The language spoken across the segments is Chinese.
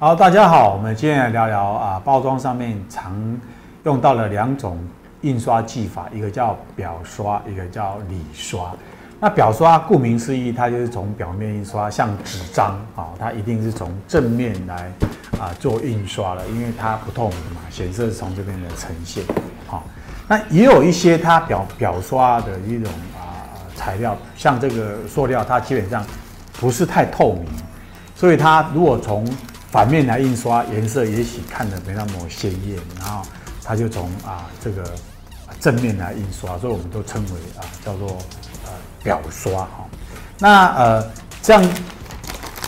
好，大家好，我们今天来聊聊啊，包装上面常用到了两种印刷技法，一个叫表刷，一个叫里刷。那表刷顾名思义，它就是从表面印刷，像纸张啊，它一定是从正面来啊做印刷的，因为它不透明嘛，显色是从这边来呈现。好，那也有一些它表表刷的一种啊材料，像这个塑料，它基本上不是太透明，所以它如果从反面来印刷，颜色也许看的没那么鲜艳，然后它就从啊这个正面来印刷，所以我们都称为啊叫做呃表刷哈。那呃像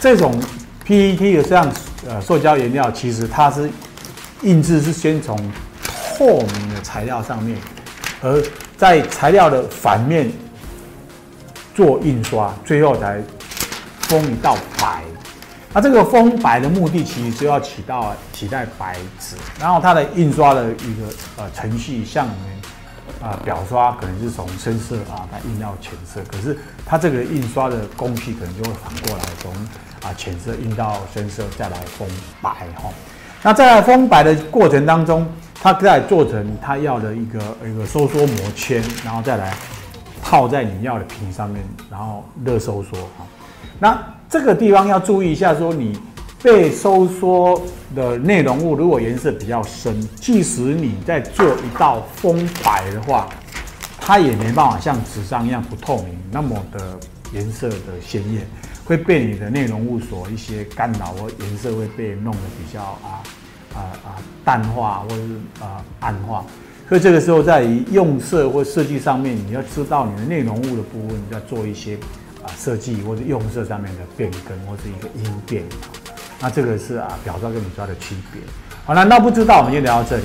这种 PET 的这样呃塑胶颜料，其实它是印制是先从透明的材料上面，而在材料的反面做印刷，最后才封一道白。那这个封白的目的，其实就要起到取代白纸，然后它的印刷的一个呃程序，像我们啊表刷可能是从深色啊它印到浅色，可是它这个印刷的工序可能就会反过来，从啊浅色印到深色，再来封白哈。那在封白的过程当中，它再做成它要的一个一个收缩膜圈，然后再来套在你要的瓶上面，然后热收缩哈。那这个地方要注意一下，说你被收缩的内容物如果颜色比较深，即使你在做一道封白的话，它也没办法像纸张一样不透明，那么的颜色的鲜艳，会被你的内容物所一些干扰，或颜色会被弄得比较啊啊啊淡化或是啊暗化。所以这个时候在用色或设计上面，你要知道你的内容物的部分你要做一些。啊，设计或者用色上面的变更，或是一个应变，那这个是啊表刷跟里刷的区别。好了，那不知道我们就聊到这里。